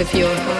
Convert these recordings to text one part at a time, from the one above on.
of your heart.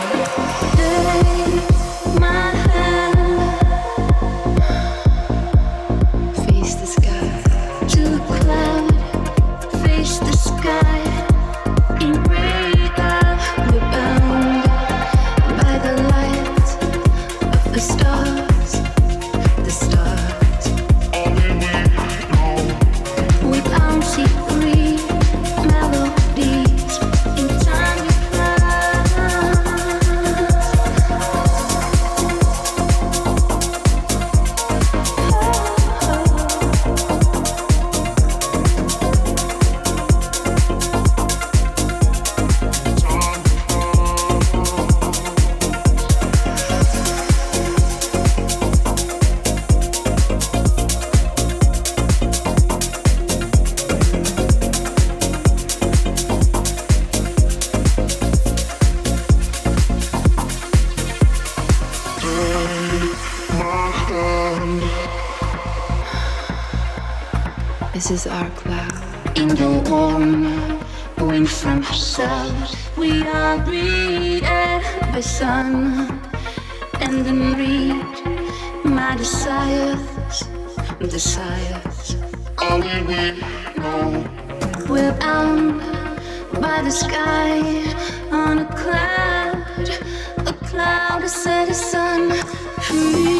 And then read my desires, desires. Only we know. We're bound by the sky on a cloud, a cloud that set the sun free.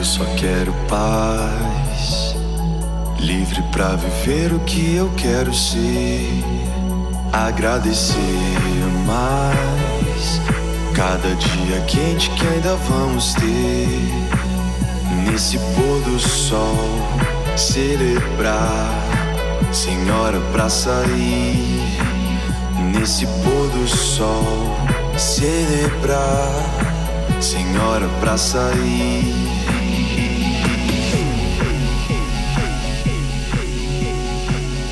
eu só quero paz. Livre para viver o que eu quero ser. Agradecer mais cada dia quente que ainda vamos ter. Nesse pôr do sol, celebrar, senhora, pra sair. Nesse pôr do sol, celebrar, senhora, pra sair.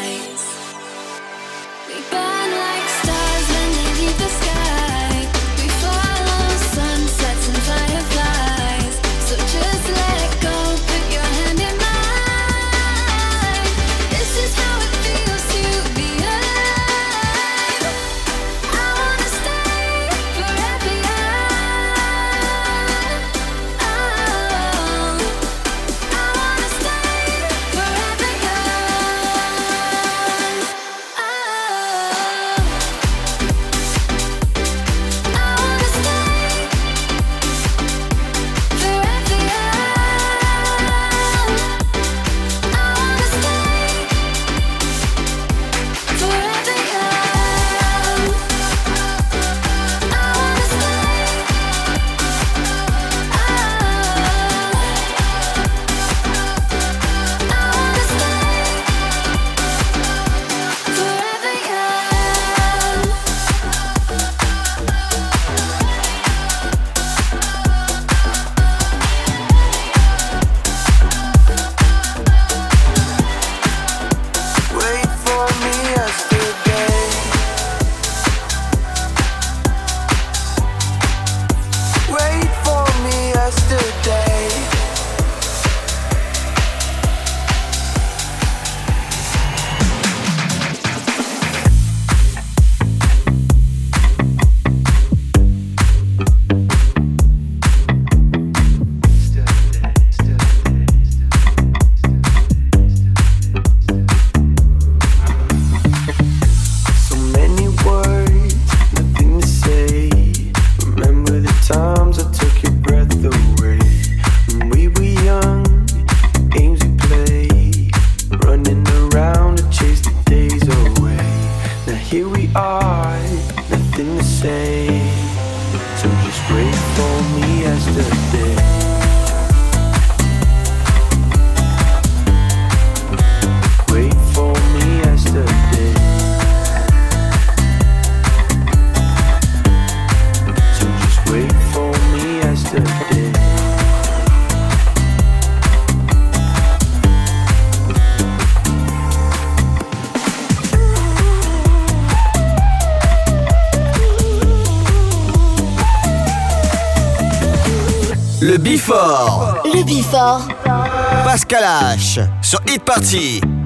eyes. Hit Party.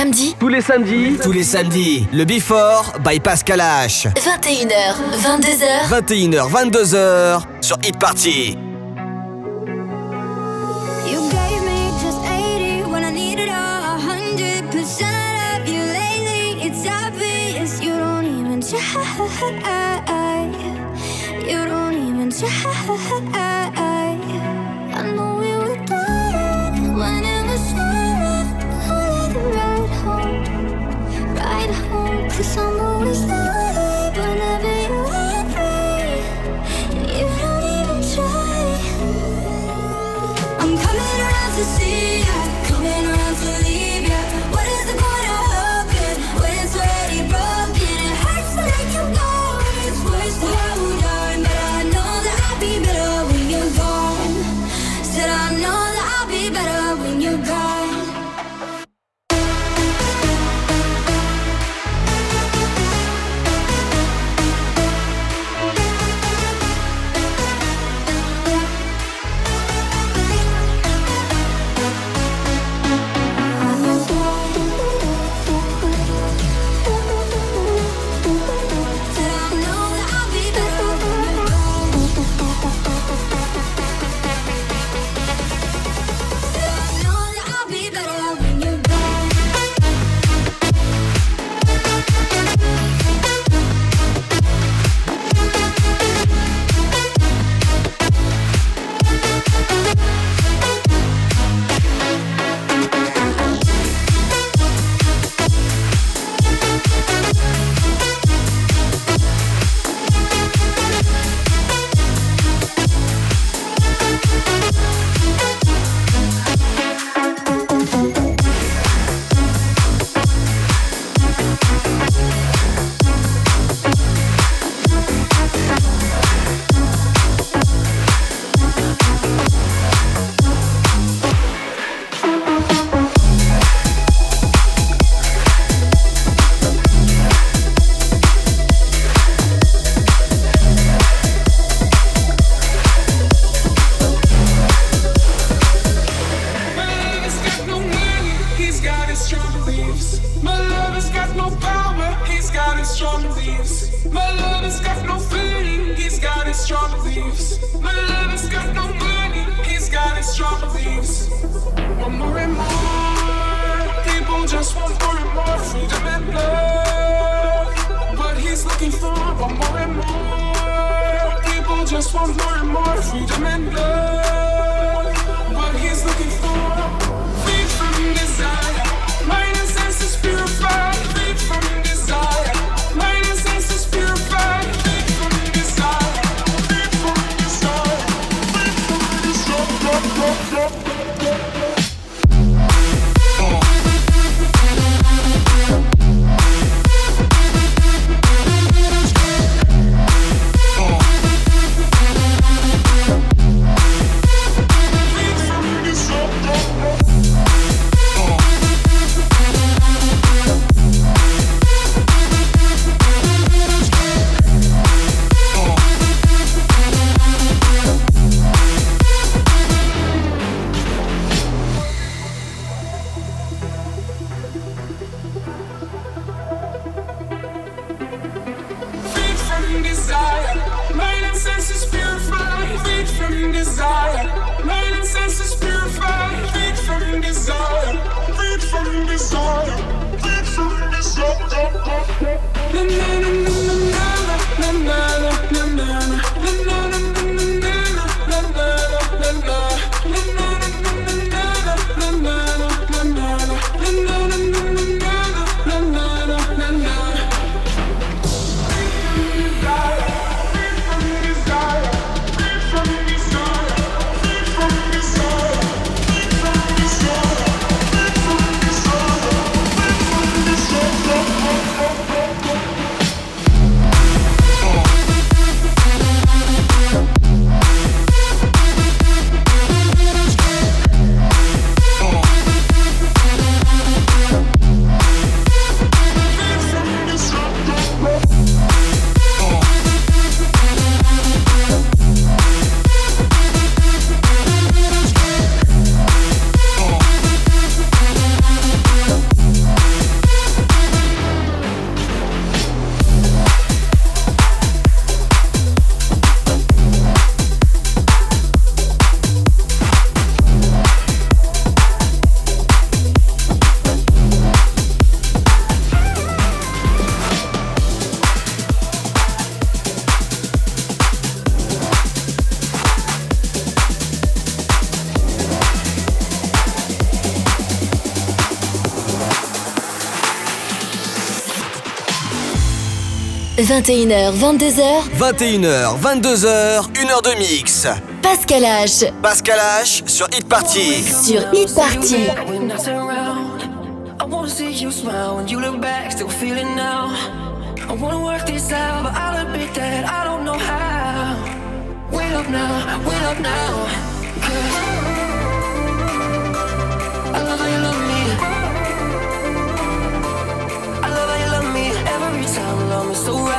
samedis Tous les samedis. Tous les samedis. Le Before by Pascal H. 21h, 22h. 21h, 22h sur Hit Party. You don't even try. 21h, 22h. 21h, 22h, 1h de mix. Pascal H. Pascal H sur Hit Party. Sur Hit Party. I wanna see you smile when you look back, still feeling now. I wanna work this out, but I'll admit that I don't know how. Wait up now, wait up now. Cause I love how you love me. I love how you love me. Every time, love me so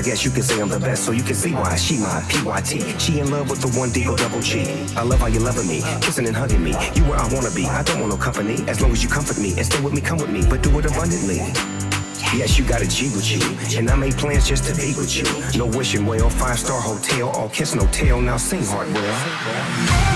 I guess you could say I'm the best, so you can see why she my PYT. She in love with the one D double G. I love how you loving me, kissing and hugging me. You where I wanna be. I don't want no company, as long as you comfort me and stay with me, come with me, but do it abundantly. Yes, you got a G with you, and I made plans just to be with you. No wishing well, five star hotel, all kiss no tail. Now sing hard, well.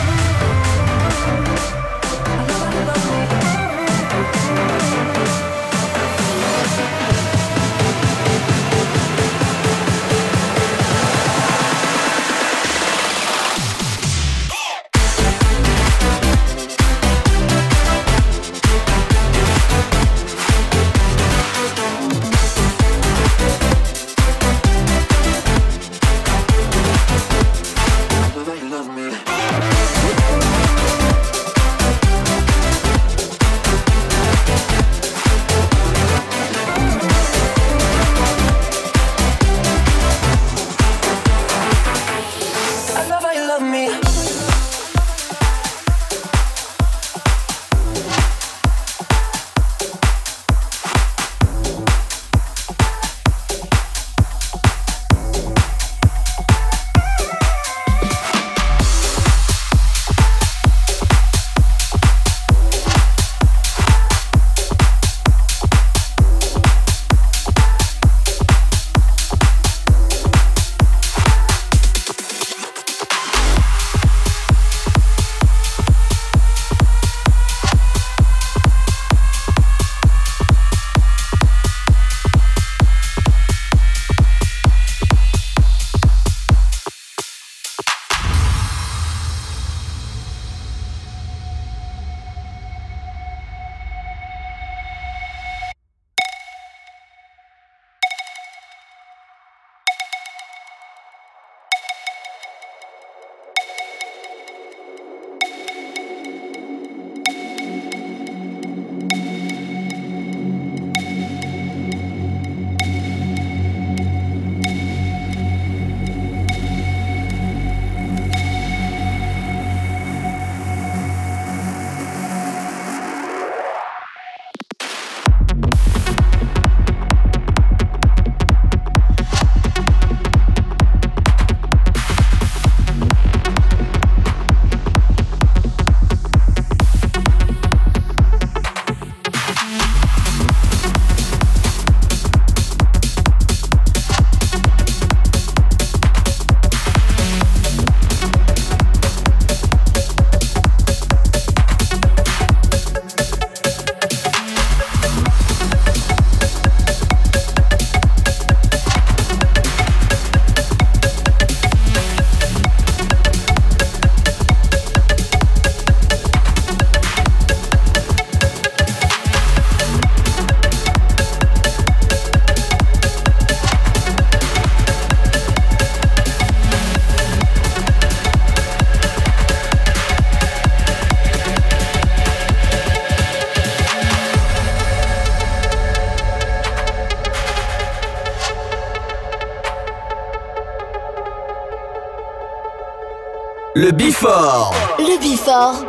Le Bifort. Le Bifort.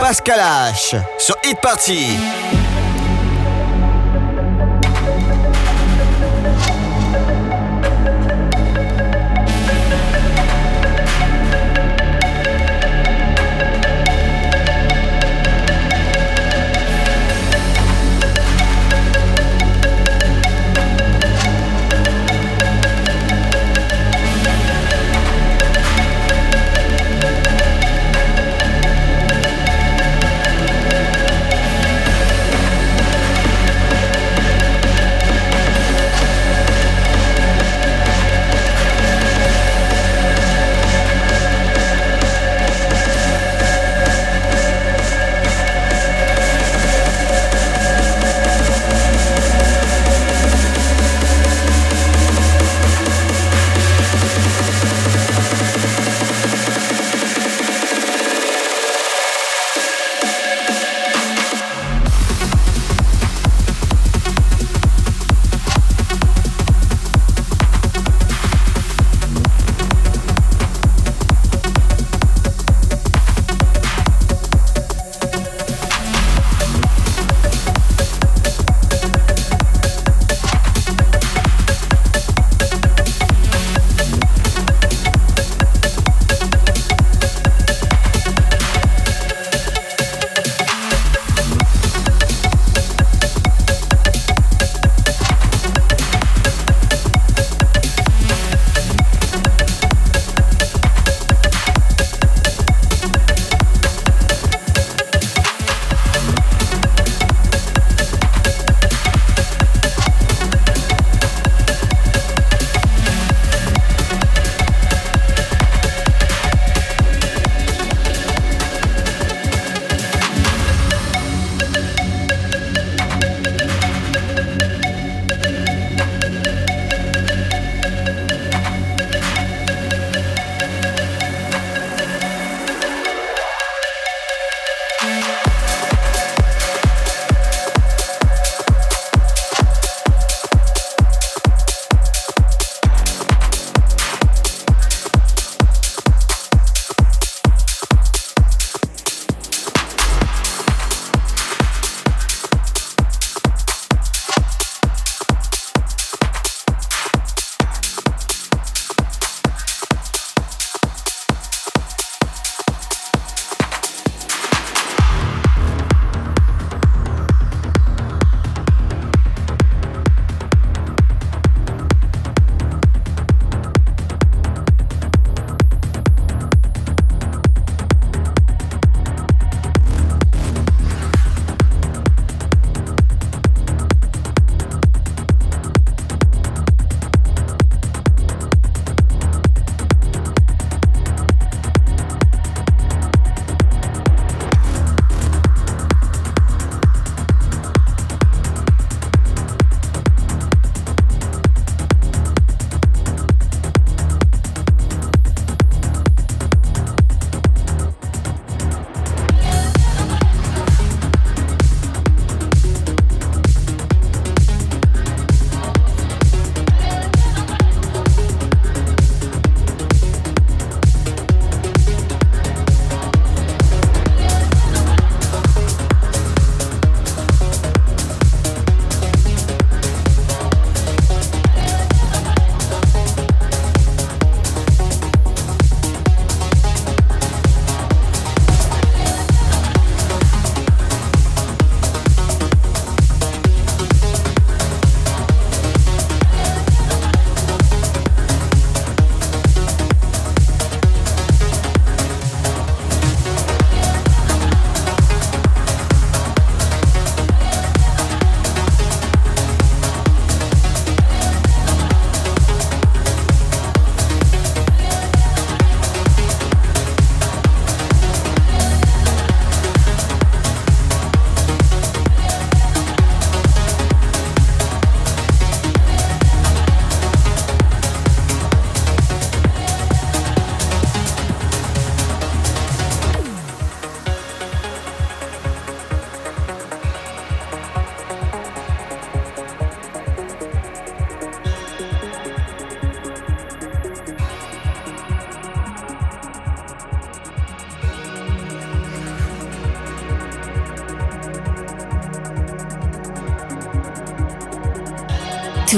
Pascal H. Sur Hit Party.